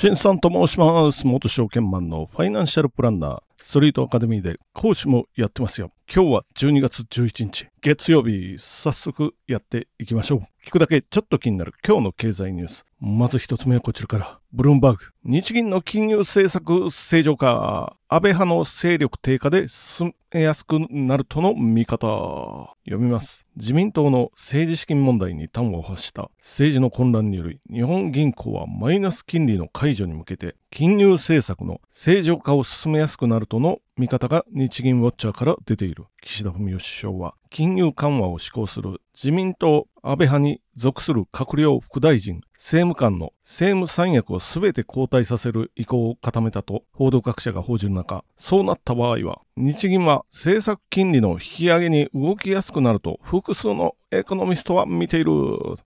新さんと申します。元証券マンのファイナンシャルプランナー、ストリートアカデミーで講師もやってますよ。今日は12月11日、月曜日、早速やっていきましょう。聞くだけちょっと気になる今日の経済ニュース。まず一つ目はこちらから。ブルームバーグ。日銀の金融政策正常化。安倍派の勢力低下で進めやすくなるとの見方。読みます。自民党の政治資金問題に端を発した政治の混乱により、日本銀行はマイナス金利の解除に向けて、金融政策の正常化を進めやすくなるとの見方が日銀ウォッチャーから出ている。岸田文雄首相は、金融緩和を施行する自民党安倍派に属する閣僚副大臣、政務官の政務三役を全て交代させる意向を固めたと報道各社が報じる中、そうなった場合は、日銀は政策金利の引き上げに動きやすくなると複数のエコノミストは見ている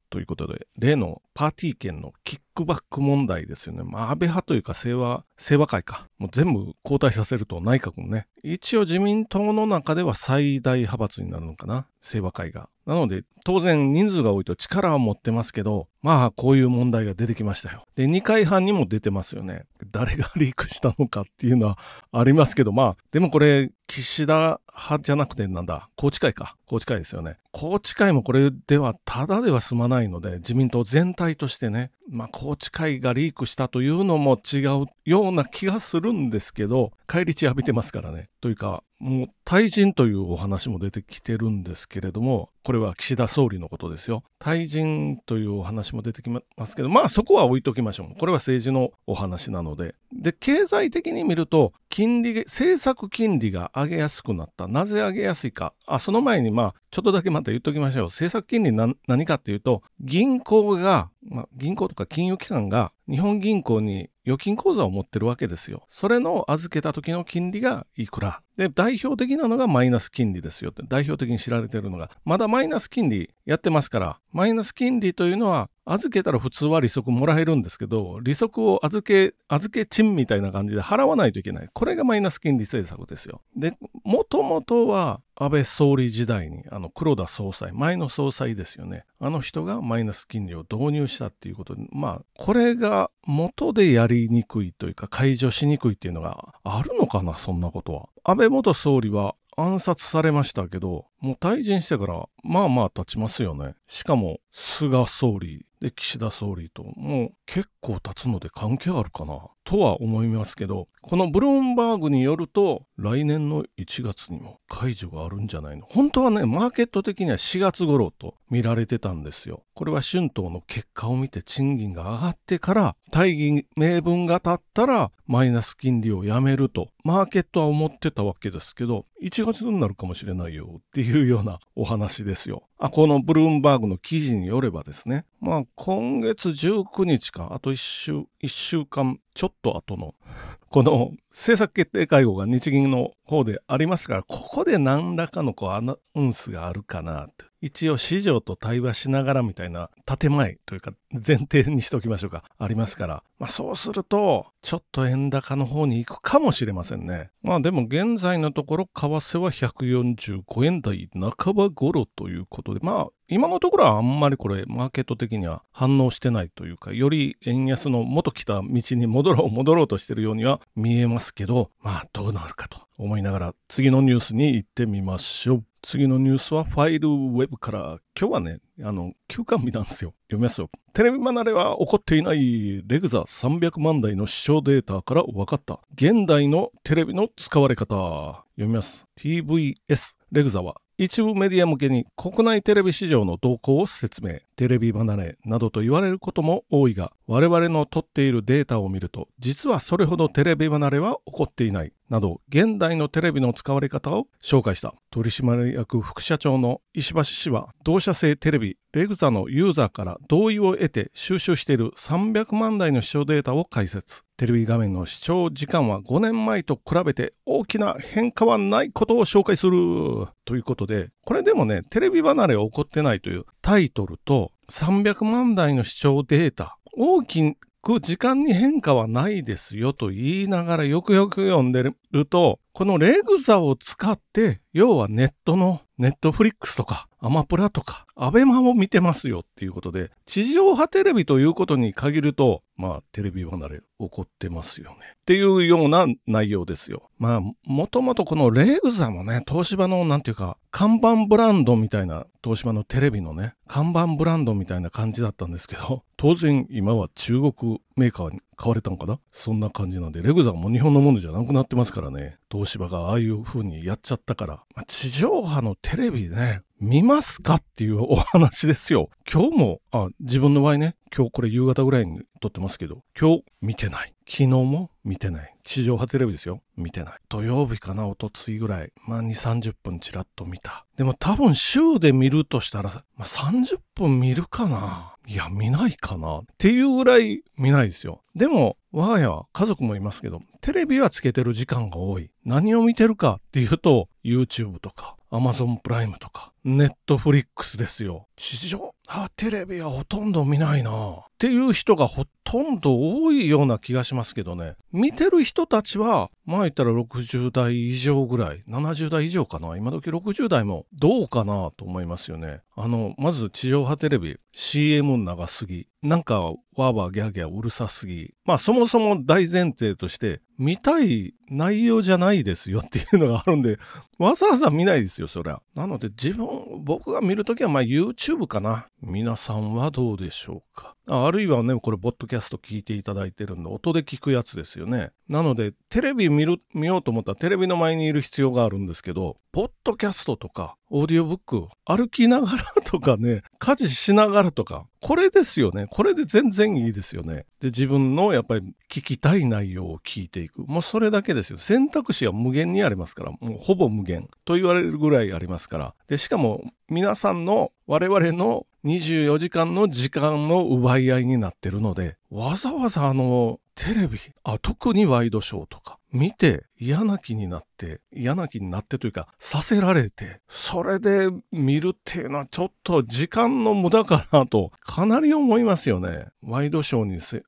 ということで、例のパーティー券のキックバック問題ですよね。まあ、安倍派というか清和、清和会か。もう全部交代させると内閣のね。一応自民党の中では最大派閥になるのかな。清和会が。なので、当然人数が多いと力は持ってますけど、まあ、こういう問題が出てきましたよ。で、二回半にも出てますよね。誰がリークしたのかっていうのはありますけど、まあ、でもこれ、岸田派じゃなくてなんだ、宏池会か。宏池会ですよね。宏池会もこれではただでは済まないので、自民党全体としてね、まあ、宏池会がリークしたというのも違うような気がするんですけど、返り血浴びてますからね。というか、もう退陣というお話も出てきてるんですけれども、これは岸田総理のことですよ。退陣というお話も出てきますけど、まあそこは置いときましょう。これは政治のお話なので。で、経済的に見ると、金利、政策金利が上げやすくなった。なぜ上げやすいか。あ、その前にまあ、ちょっとだけまた言っときましょう。政策金利な何かっていうと、銀行が、まあ、銀行とか金融機関が日本銀行に預金口座を持ってるわけですよ。それの預けた時の金利がいくら。で、代表的なのがマイナス金利ですよって、代表的に知られてるのが、まだマイナス金利やってますから、マイナス金利というのは、預けたら普通は利息もらえるんですけど、利息を預け、預け賃みたいな感じで払わないといけない。これがマイナス金利政策ですよ。で、もともとは安倍総理時代に、あの黒田総裁、前の総裁ですよね。あの人がマイナス金利を導入したっていうことに、まあ、これが元でやりにくいというか、解除しにくいっていうのがあるのかな、そんなことは。安倍元総理は暗殺されましたけど、もう退陣してから、まあまあ経ちますよね。しかも、菅総理で岸田総理と、もう結構経つので関係あるかな、とは思いますけど、このブルームバーグによると、来年の1月にも解除があるんじゃないの本当はね、マーケット的には4月頃と見られてたんですよ。これは春闘の結果を見て賃金が上がってから、大義名分が立ったら、マイナス金利をやめると、マーケットは思ってたわけですけど、1月になるかもしれないよっていうようなお話ですよ。あ、このブルームバーグの記事によればですね、まあ今月19日か、あと1週、1週間ちょっと後の、この政策決定会合が日銀の方でありますから、ここで何らかのこうアナウンスがあるかなと。一応市場と対話しながらみたいな建前というか前提にしておきましょうか。ありますから。まあそうすると、ちょっと円高の方に行くかもしれませんね。まあでも現在のところ為替は145円台半ば頃ということで、まあ今のところはあんまりこれマーケット的には反応してないというか、より円安の元来た道に戻ろう戻ろうとしてるようには見えますけど、まあどうなるかと思いながら次のニュースに行ってみましょう。次のニュースはファイルウェブから、今日はね、あの、休館日なんですよ。読みますよ。テレビ離れは起こっていないレグザ300万台の視聴データから分かった。現代のテレビの使われ方。読みます。TVS レグザは一部メディア向けに国内テレビ市場の動向を説明。テレビ離れなどと言われることも多いが、我々の取っているデータを見ると、実はそれほどテレビ離れは起こっていない。など、現代のテレビの使われ方を紹介した。取締役副社長の石橋氏は、同社製テレビ、レグザのユーザーから同意を得て収集している300万台の視聴データを解説。テレビ画面の視聴時間は5年前と比べて大きな変化はないことを紹介する。ということで、これでもね、テレビ離れは起こってないというタイトルと300万台の視聴データ、大きく時間に変化はないですよと言いながらよくよく読んでると、このレグザを使って、要はネットのネットフリックスとか、アマプラとか、アベマを見てますよっていうことで、地上波テレビということに限ると、まあ、テレビ離れ起こってますよね。っていうような内容ですよ。まあ、もともとこのレグザもね、東芝のなんていうか、看板ブランドみたいな、東芝のテレビのね、看板ブランドみたいな感じだったんですけど、当然今は中国メーカーに買われたんかな？そんな感じなんで、レグザも日本のものじゃなくなってますからね、東芝がああいう風にやっちゃったから、まあ、地上波のテレビね、見ますかっていうお話ですよ。今日も、あ、自分の場合ね、今日これ夕方ぐらいに撮ってますけど、今日見てない。昨日も見てない。地上波テレビですよ。見てない。土曜日かな、おとついぐらい。まあ2、30分ちらっと見た。でも多分週で見るとしたら、まあ30分見るかないや、見ないかなっていうぐらい見ないですよ。でも、我が家は家族もいますけど、テレビはつけてる時間が多い。何を見てるかっていうと、YouTube とか、Amazon プライムとか、ネットフリックスですよ。地上あ、テレビはほとんど見ないな。っていう人がほとんど多いような気がしますけどね。見てる人たちは、まあ言ったら60代以上ぐらい、70代以上かな。今時60代もどうかなと思いますよね。あの、まず地上波テレビ、CM 長すぎ。なんかわーわーギャーギャーうるさすぎ。まあそもそも大前提として、見たい内容じゃないですよっていうのがあるんで、わざわざ見ないですよ、そりゃ。なので自分、僕が見るときはまあ YouTube かな。皆さんはどうでしょうかああるいはね、これ、ポッドキャスト聞いていただいてるんで、音で聞くやつですよね。なので、テレビ見る、見ようと思ったらテレビの前にいる必要があるんですけど、ポッドキャストとか、オーディオブック、歩きながらとかね、家事しながらとか、これですよね。これで全然いいですよね。で、自分のやっぱり聞きたい内容を聞いていく。もうそれだけですよ。選択肢は無限にありますから、もうほぼ無限と言われるぐらいありますから。で、しかも皆さんの我々の24時間の時間の奪い合いになってるので、わざわざあの、テレビ、あ、特にワイドショーとか、見て嫌な気になって、嫌な気になってというか、させられて、それで見るっていうのはちょっと時間の無駄かなと、かなり思いますよね。ワイドショーにせ、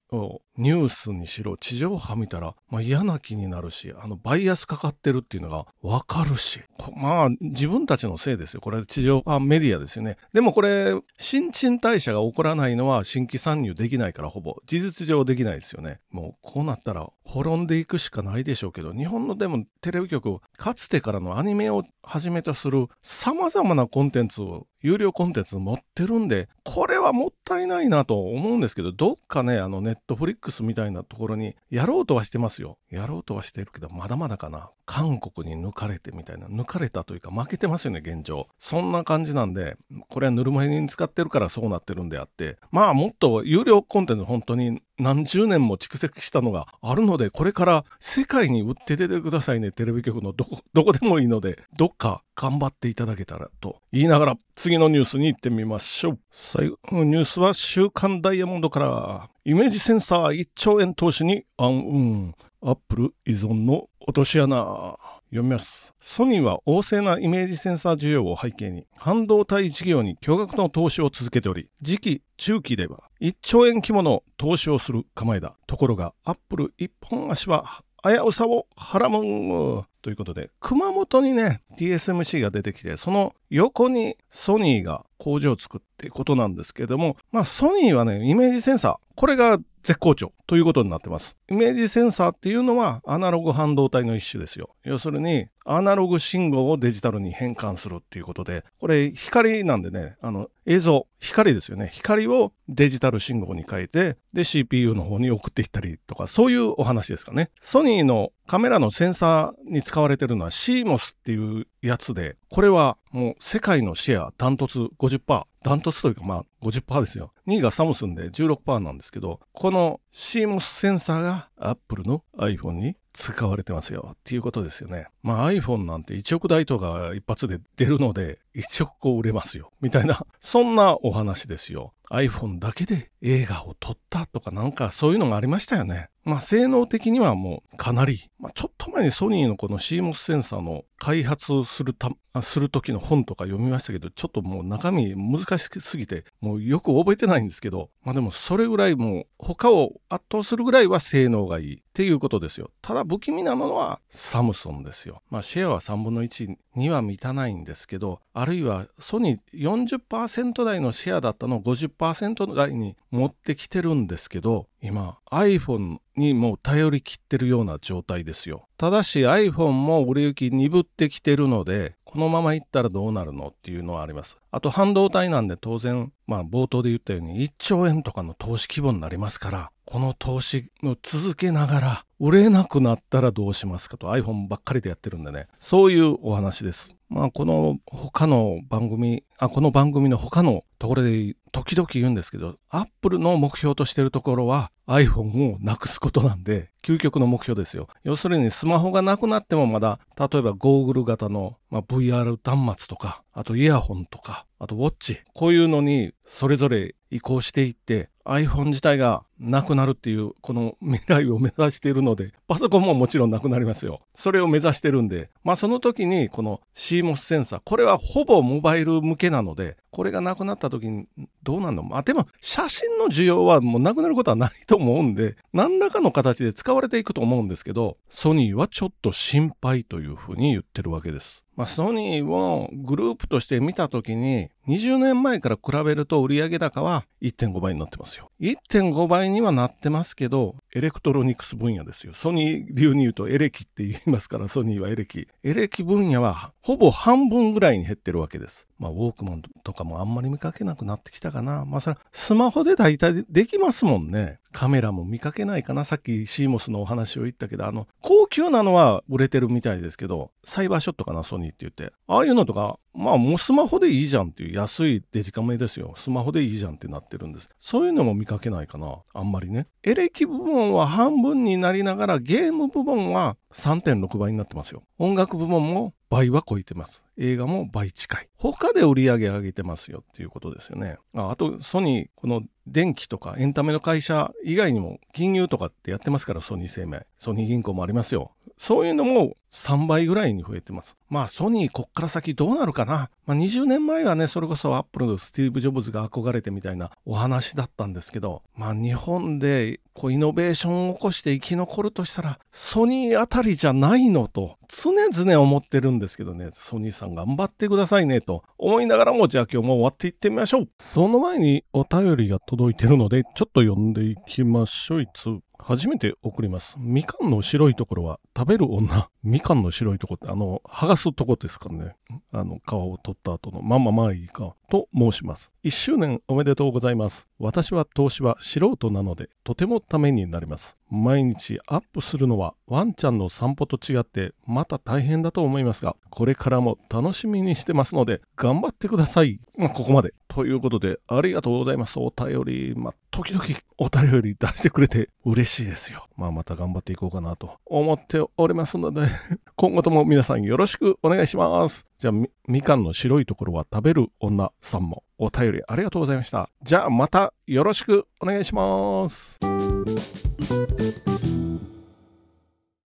ニュースにしろ、地上波見たら、まあ、嫌な気になるし、あの、バイアスかかってるっていうのがわかるし、まあ、自分たちのせいですよ。これ、地上波メディアですよね。でもこれ、新陳代謝が起こらないのは新規参入できないから、ほぼ。事実上できないですよね。もう、こうなったら、滅んでいくしかないでしょうけど、日本のでもテレビ局、かつてからのアニメをはじめとする様々なコンテンツを有料コンテンツ持ってるんで、これはもったいないなと思うんですけど、どっかね、あのネットフリックスみたいなところにやろうとはしてますよ。やろうとはしてるけど、まだまだかな。韓国に抜かれてみたいな、抜かれたというか負けてますよね、現状。そんな感じなんで、これはぬるま湯に使ってるからそうなってるんであって、まあもっと有料コンテンツ本当に何十年も蓄積したのがあるので、これから世界に売って出てくださいね、テレビ局のどこ、どこでもいいので、どっか頑張っていただけたらと言いながら、次のニュースに行ってみましょう。最後のニュースは週刊ダイヤモンドから、イメージセンサー1兆円投資に暗雲。アップル依存の落とし穴。読みます。ソニーは旺盛なイメージセンサー需要を背景に、半導体事業に巨額の投資を続けており、次期中期では1兆円規模の投資をする構えだ。ところが、アップル一本足は危うさをはらむということで、熊本にね、TSMC が出てきて、その横にソニーが工場を作っていことなんですけども、まあソニーはね、イメージセンサー、これが絶好調ということになってます。イメージセンサーっていうのはアナログ半導体の一種ですよ。要するにアナログ信号をデジタルに変換するっていうことで、これ光なんでね、あの映像、光ですよね。光をデジタル信号に変えて、で CPU の方に送っていったりとか、そういうお話ですかね。ソニーのカメラのセンサーに使われてるのは CMOS っていうやつで、これはもう世界のシェアダントツ50%。ダントツというかまあ50%ですよ。2位がサムスンで16%なんですけど、この CMOS センサーが Apple の iPhone に使われてますよっていうことですよね。まあ iPhone なんて1億台とか一発で出るので、1億個売れますよ。みたいな、そんなお話ですよ。iPhone だけで映画を撮ったとかなんかそういうのがありましたよね。まあ性能的にはもうかなり、まあ、ちょっと前にソニーのこの CMOS センサーの開発するた、する時の本とか読みましたけど、ちょっともう中身難しすぎて、もうよく覚えてないんですけど、まあでもそれぐらいもう他を圧倒するぐらいは性能がいいっていうことですよ。ただ不気味なのはサムソンですよ。まあシェアは3分の1には満たないんですけど、あるいはソニー40%台のシェアだったのを50%台に持ってきてるんですけど、今 iPhone にもう頼りきってるような状態ですよ。ただし iPhone も売れ行き鈍ってきてるので、このままいったらどうなるのっていうのはあります。あと半導体なんで当然、まあ冒頭で言ったように1兆円とかの投資規模になりますから、この投資を続けながら売れなくなったらどうしますかと iPhone ばっかりでやってるんでね、そういうお話です。まあこの他の番組、あ、この番組の他のところで時々言うんですけど、Apple の目標としてるところは iPhone をなくすことなんで、究極の目標ですよ。要するにスマホがなくなってもまだ、例えばゴーグル型の、まあ、VR 端末とか、あとイヤホンとか、あとウォッチ、こういうのにそれぞれ移行していって iPhone 自体がなくなるっていうこの未来を目指しているのでパソコンももちろんなくなりますよ。それを目指してるんでまあその時にこの CMOS センサーこれはほぼモバイル向けなのでこれがなくなった時にどうなるの？まあでも写真の需要はもうなくなることはないと思うんで何らかの形で使われていくと思うんですけどソニーはちょっと心配というふうに言ってるわけです。まあ、ソニーをグループとして見た時に20年前から比べると売上高は1.5倍になってますよ。1.5倍にはなってますけど、エレクトロニクス分野ですよ。ソニー流に言うとエレキって言いますから、ソニーはエレキ。エレキ分野はほぼ半分ぐらいに減ってるわけです。まあ、ウォークマンとかもあんまり見かけなくなってきたかな。まあ、それスマホで大体できますもんね。カメラも見かけないかな。さっき CMOS のお話を言ったけど、あの、高級なのは売れてるみたいですけど、サイバーショットかな、ソニーって言って。ああいうのとか、まあもうスマホでいいじゃんっていう安いデジカメですよ。スマホでいいじゃんってなってるんです。そういうのも見かけないかな。あんまりね。エレキ部門は半分になりながらゲーム部門は3.6倍になってますよ。音楽部門も倍は超えてます。映画も倍近い。他で売り上げ上げてますよっていうことですよね。ああと、ソニー、この電気とかエンタメの会社以外にも金融とかってやってますから、ソニー生命。ソニー銀行もありますよ。そういうのも3倍ぐらいに増えてます。まあソニーこっから先どうなるかな。まあ20年前はね、それこそアップルのスティーブ・ジョブズが憧れてみたいなお話だったんですけど、まあ日本でこうイノベーションを起こして生き残るとしたら、ソニーあたりじゃないのと常々思ってるんですけどね、ソニーさん頑張ってくださいねと思いながらも、じゃあ今日も終わっていってみましょう。その前にお便りが届いてるので、ちょっと読んでいきましょう。いつ初めて送ります。みかんの白いところは食べる女。みかんの白いとこって、あの、剥がすとこですかね。あの、皮を取った後の、まあまあまあいいか。と申します。1周年おめでとうございます。私は投資は素人なので、とてもためになります。毎日アップするのはワンちゃんの散歩と違ってまた大変だと思いますが、これからも楽しみにしてますので、頑張ってください。まあ、ここまで。ということで、ありがとうございます。お便り、まあ、時々お便り出してくれて嬉しいですよ。まあ、また頑張っていこうかなと思っておりますので今後とも皆さんよろしくお願いします。じゃあみ、みかんの白いところは食べる女さんもお便りありがとうございました。じゃあまたよろしくお願いします。